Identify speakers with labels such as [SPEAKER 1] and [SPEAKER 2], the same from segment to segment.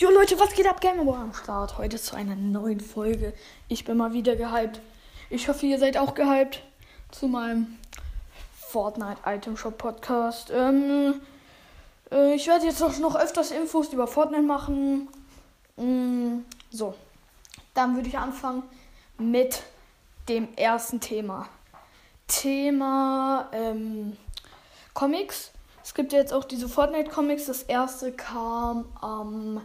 [SPEAKER 1] Jo Leute, was geht ab? Gameboy am Start. Heute zu einer neuen Folge. Ich bin mal wieder gehypt. Ich hoffe, ihr seid auch gehypt zu meinem Fortnite Item Shop Podcast. Ähm, äh, ich werde jetzt noch öfters Infos über Fortnite machen. Mm, so, dann würde ich anfangen mit dem ersten Thema. Thema ähm, Comics. Es gibt jetzt auch diese Fortnite Comics. Das erste kam am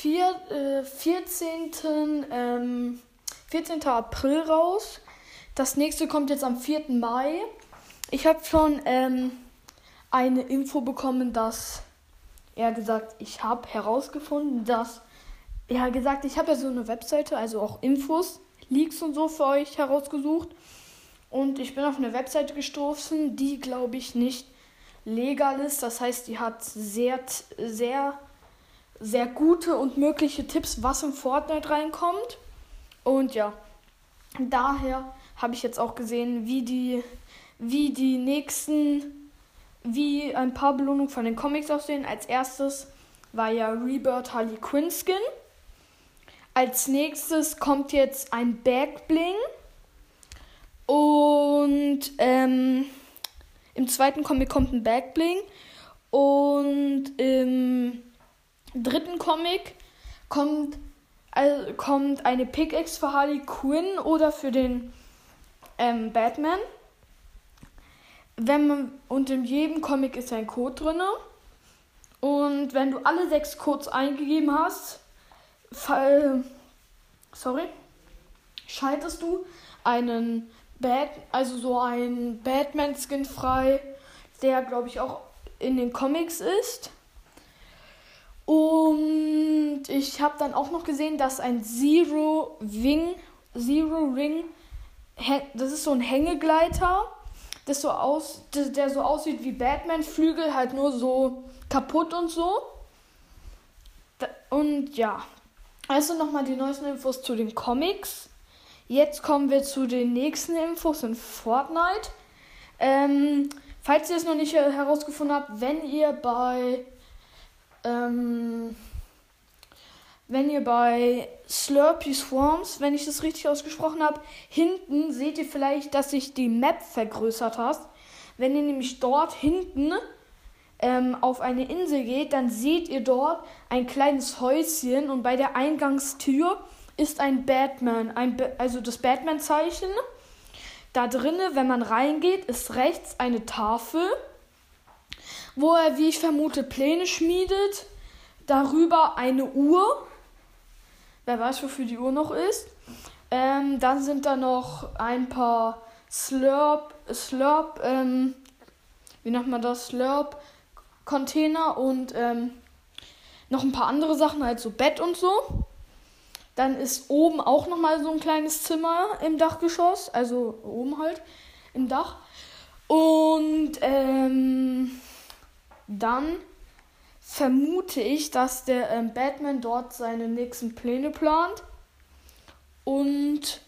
[SPEAKER 1] 4, äh, 14. Ähm, 14. April raus. Das nächste kommt jetzt am 4. Mai. Ich habe schon ähm, eine Info bekommen, dass er gesagt, ich habe herausgefunden, dass er gesagt, ich habe ja so eine Webseite, also auch Infos, Leaks und so für euch herausgesucht. Und ich bin auf eine Webseite gestoßen, die glaube ich nicht legal ist. Das heißt, die hat sehr, sehr sehr gute und mögliche Tipps, was in Fortnite reinkommt. Und ja, daher habe ich jetzt auch gesehen, wie die, wie die nächsten, wie ein paar Belohnungen von den Comics aussehen. Als erstes war ja Rebirth Harley Quinn Skin. Als nächstes kommt jetzt ein Backbling. Und ähm, im zweiten Comic kommt ein Backbling. Und im dritten Comic kommt, also kommt eine Pickaxe für Harley Quinn oder für den ähm, Batman. Wenn man, und in jedem Comic ist ein Code drin. Und wenn du alle sechs Codes eingegeben hast, fall, sorry, schaltest du einen Bat, also so einen Batman-Skin frei, der glaube ich auch in den Comics ist. Und ich habe dann auch noch gesehen, dass ein Zero Wing, Zero Ring, das ist so ein Hängegleiter, das so aus, der so aussieht wie Batman Flügel, halt nur so kaputt und so. Und ja, also nochmal die neuesten Infos zu den Comics. Jetzt kommen wir zu den nächsten Infos in Fortnite. Ähm, falls ihr es noch nicht herausgefunden habt, wenn ihr bei ähm, wenn ihr bei Slurpy Swarms, wenn ich das richtig ausgesprochen habe, hinten seht ihr vielleicht, dass sich die Map vergrößert hat. Wenn ihr nämlich dort hinten ähm, auf eine Insel geht, dann seht ihr dort ein kleines Häuschen und bei der Eingangstür ist ein Batman, ein ba also das Batman-Zeichen. Da drinnen, wenn man reingeht, ist rechts eine Tafel wo er, wie ich vermute, Pläne schmiedet. Darüber eine Uhr. Wer weiß, wofür die Uhr noch ist. Ähm, dann sind da noch ein paar Slurp, Slurp, ähm, wie nennt man das? Slurp Container und ähm, noch ein paar andere Sachen, halt so Bett und so. Dann ist oben auch noch mal so ein kleines Zimmer im Dachgeschoss, also oben halt im Dach. Und ähm, dann vermute ich, dass der ähm, Batman dort seine nächsten Pläne plant. Und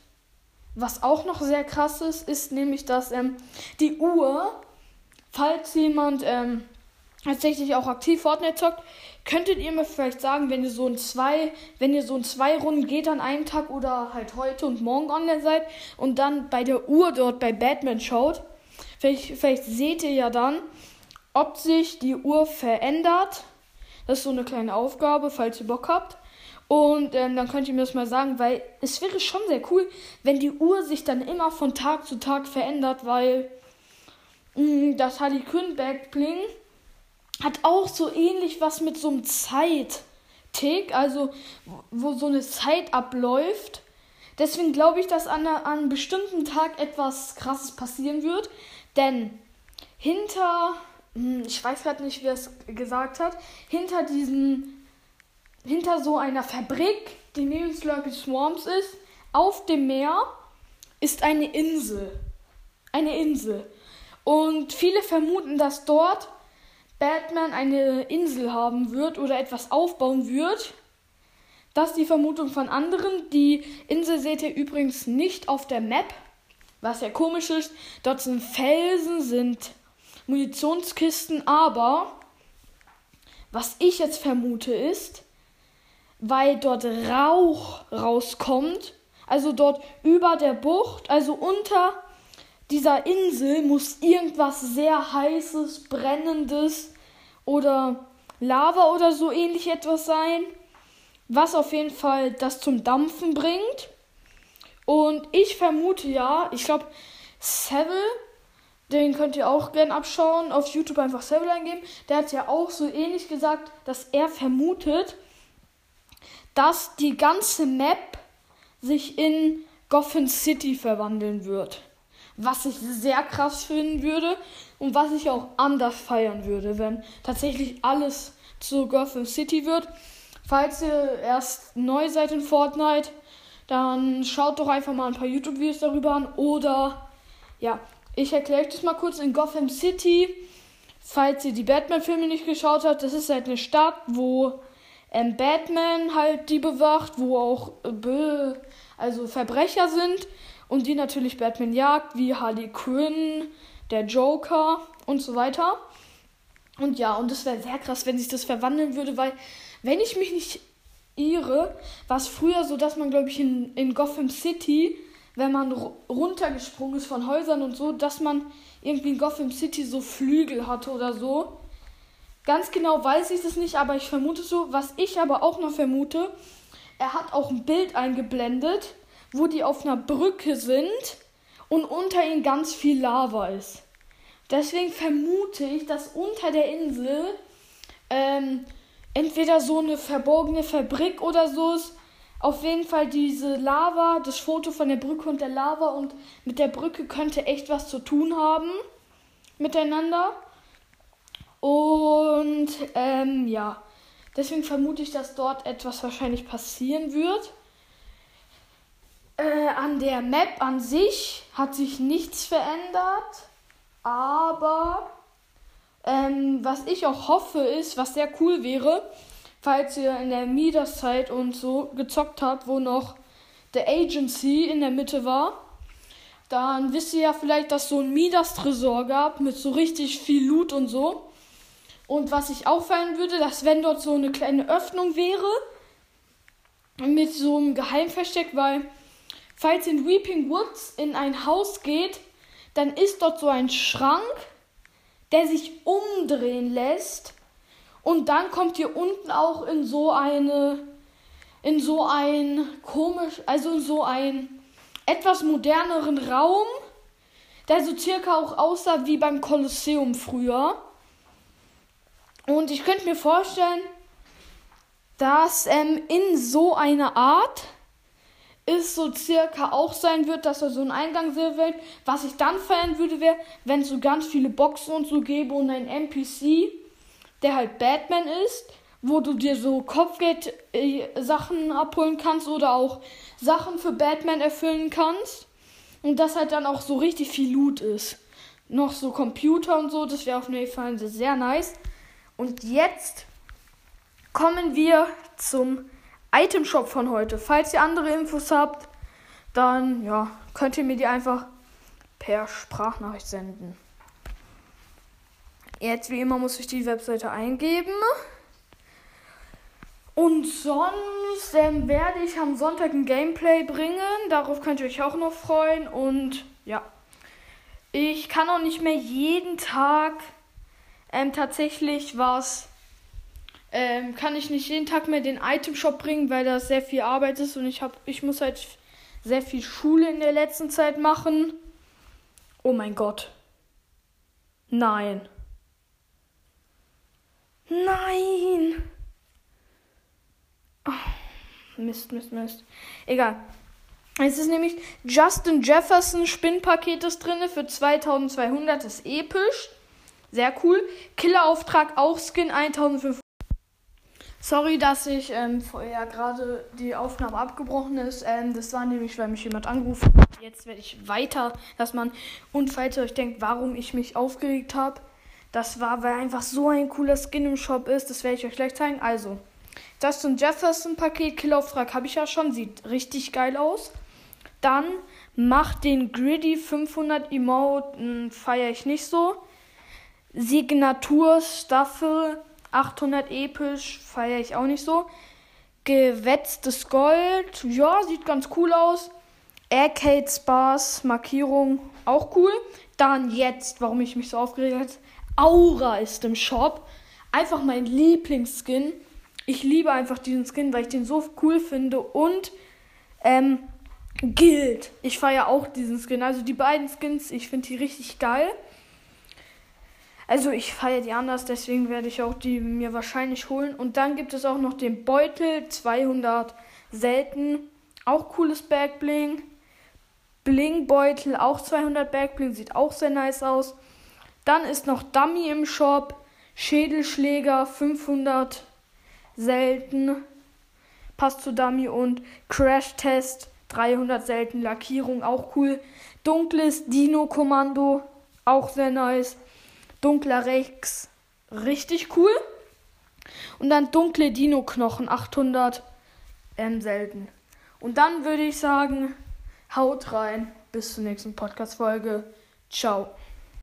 [SPEAKER 1] was auch noch sehr krass ist, ist nämlich, dass ähm, die Uhr, falls jemand ähm, tatsächlich auch aktiv Fortnite zockt, könntet ihr mir vielleicht sagen, wenn ihr so ein zwei, wenn ihr so ein zwei Runden geht an einem Tag oder halt heute und morgen online seid und dann bei der Uhr dort bei Batman schaut, vielleicht, vielleicht seht ihr ja dann, ob sich die Uhr verändert. Das ist so eine kleine Aufgabe, falls ihr Bock habt. Und ähm, dann könnt ihr mir das mal sagen, weil es wäre schon sehr cool, wenn die Uhr sich dann immer von Tag zu Tag verändert, weil mh, mm, das Harley Quinn Backbling hat auch so ähnlich was mit so einem Zeit-Tick, also wo so eine Zeit abläuft. Deswegen glaube ich, dass an, an einem bestimmten Tag etwas Krasses passieren wird, denn hinter ich weiß gerade nicht, wie er es gesagt hat, hinter diesen, hinter so einer Fabrik, die neben Slurpy Swarms ist, auf dem Meer ist eine Insel. Eine Insel. Und viele vermuten, dass dort Batman eine Insel haben wird oder etwas aufbauen wird. Das ist die Vermutung von anderen. Die Insel seht ihr übrigens nicht auf der Map, was ja komisch ist. Dort sind Felsen, sind Munitionskisten, aber Was ich jetzt vermute ist, weil dort Rauch rauskommt, also dort über der Bucht, also unter dieser Insel muss irgendwas sehr heißes, brennendes oder Lava oder so ähnlich etwas sein, was auf jeden Fall das zum Dampfen bringt. Und ich vermute ja, ich glaube, Seville, den könnt ihr auch gern abschauen, auf YouTube einfach Seville eingeben. Der hat ja auch so ähnlich gesagt, dass er vermutet, dass die ganze Map sich in Gotham City verwandeln wird. Was ich sehr krass finden würde und was ich auch anders feiern würde, wenn tatsächlich alles zu Gotham City wird. Falls ihr erst neu seid in Fortnite, dann schaut doch einfach mal ein paar YouTube-Videos darüber an. Oder, ja, ich erkläre euch das mal kurz in Gotham City. Falls ihr die Batman-Filme nicht geschaut habt, das ist halt eine Stadt, wo ähm, Batman halt die bewacht, wo auch äh, also Verbrecher sind und die natürlich Batman jagt, wie Harley Quinn, der Joker und so weiter. Und ja, und es wäre sehr krass, wenn sich das verwandeln würde, weil, wenn ich mich nicht irre, war es früher so, dass man, glaube ich, in, in Gotham City, wenn man runtergesprungen ist von Häusern und so, dass man irgendwie in Gotham City so Flügel hatte oder so. Ganz genau weiß ich es nicht, aber ich vermute so. Was ich aber auch noch vermute, er hat auch ein Bild eingeblendet, wo die auf einer Brücke sind und unter ihnen ganz viel Lava ist. Deswegen vermute ich, dass unter der Insel ähm, entweder so eine verborgene Fabrik oder so ist. Auf jeden Fall diese Lava, das Foto von der Brücke und der Lava und mit der Brücke könnte echt was zu tun haben miteinander. Und ähm, ja, deswegen vermute ich, dass dort etwas wahrscheinlich passieren wird. Äh, an der Map an sich hat sich nichts verändert. Aber ähm, was ich auch hoffe ist, was sehr cool wäre, falls ihr in der Midas-Zeit und so gezockt habt, wo noch The Agency in der Mitte war, dann wisst ihr ja vielleicht, dass so ein Midas-Tresor gab mit so richtig viel Loot und so. Und was ich feiern würde, dass wenn dort so eine kleine Öffnung wäre, mit so einem Geheimversteck, weil falls in Weeping Woods in ein Haus geht, dann ist dort so ein Schrank, der sich umdrehen lässt. Und dann kommt ihr unten auch in so eine, in so ein komisch, also in so ein etwas moderneren Raum, der so circa auch aussah wie beim Kolosseum früher. Und ich könnte mir vorstellen, dass ähm, in so einer Art ist so circa auch sein wird, dass er so einen Eingang sehen wird. Was ich dann feiern würde, wäre, wenn es so ganz viele Boxen und so gäbe und ein NPC, der halt Batman ist, wo du dir so Kopfgeld-Sachen abholen kannst oder auch Sachen für Batman erfüllen kannst. Und das halt dann auch so richtig viel Loot ist. Noch so Computer und so, das wäre auf jeden Fall sehr nice. Und jetzt kommen wir zum Item Shop von heute. Falls ihr andere Infos habt, dann ja, könnt ihr mir die einfach per Sprachnachricht senden. Jetzt wie immer muss ich die Webseite eingeben. Und sonst ähm, werde ich am Sonntag ein Gameplay bringen. Darauf könnt ihr euch auch noch freuen. Und ja, ich kann auch nicht mehr jeden Tag ähm, tatsächlich was ähm, kann ich nicht jeden Tag mehr den Item Shop bringen, weil das sehr viel Arbeit ist und ich hab, ich muss halt sehr viel Schule in der letzten Zeit machen. Oh mein Gott. Nein. Nein. Oh, Mist, Mist, Mist. Egal. Es ist nämlich Justin Jefferson Spinnpaket ist drin für 2200. Das ist episch. Sehr cool. Killerauftrag auch Skin 1500. Sorry, dass ich ähm, vorher gerade die Aufnahme abgebrochen ist. Ähm, das war nämlich, weil mich jemand angerufen hat. Jetzt werde ich weiter, dass man. Und falls ihr euch denkt, warum ich mich aufgeregt habe, das war, weil einfach so ein cooler Skin im Shop ist. Das werde ich euch gleich zeigen. Also, das ist ein Jefferson-Paket. Killauftrag habe ich ja schon. Sieht richtig geil aus. Dann macht den Gritty 500 Emote. Feiere ich nicht so. Signatur Staffel 800 episch, feiere ich auch nicht so. Gewetztes Gold, ja, sieht ganz cool aus. Arcade Spars Markierung, auch cool. Dann jetzt, warum ich mich so aufgeregt habe, Aura ist im Shop. Einfach mein Lieblingsskin. Ich liebe einfach diesen Skin, weil ich den so cool finde. Und ähm, Guild. Ich feiere auch diesen Skin. Also die beiden Skins, ich finde die richtig geil. Also ich feiere die anders, deswegen werde ich auch die mir wahrscheinlich holen. Und dann gibt es auch noch den Beutel 200 selten. Auch cooles Backbling. Bling-Beutel, auch 200 Backbling, sieht auch sehr nice aus. Dann ist noch Dummy im Shop. Schädelschläger 500 selten. Passt zu Dummy und Crash Test 300 selten. Lackierung auch cool. Dunkles Dino-Kommando auch sehr nice. Dunkler Rex richtig cool. Und dann dunkle Dino-Knochen 800 ähm, selten. Und dann würde ich sagen, haut rein. Bis zur nächsten Podcast-Folge. Ciao.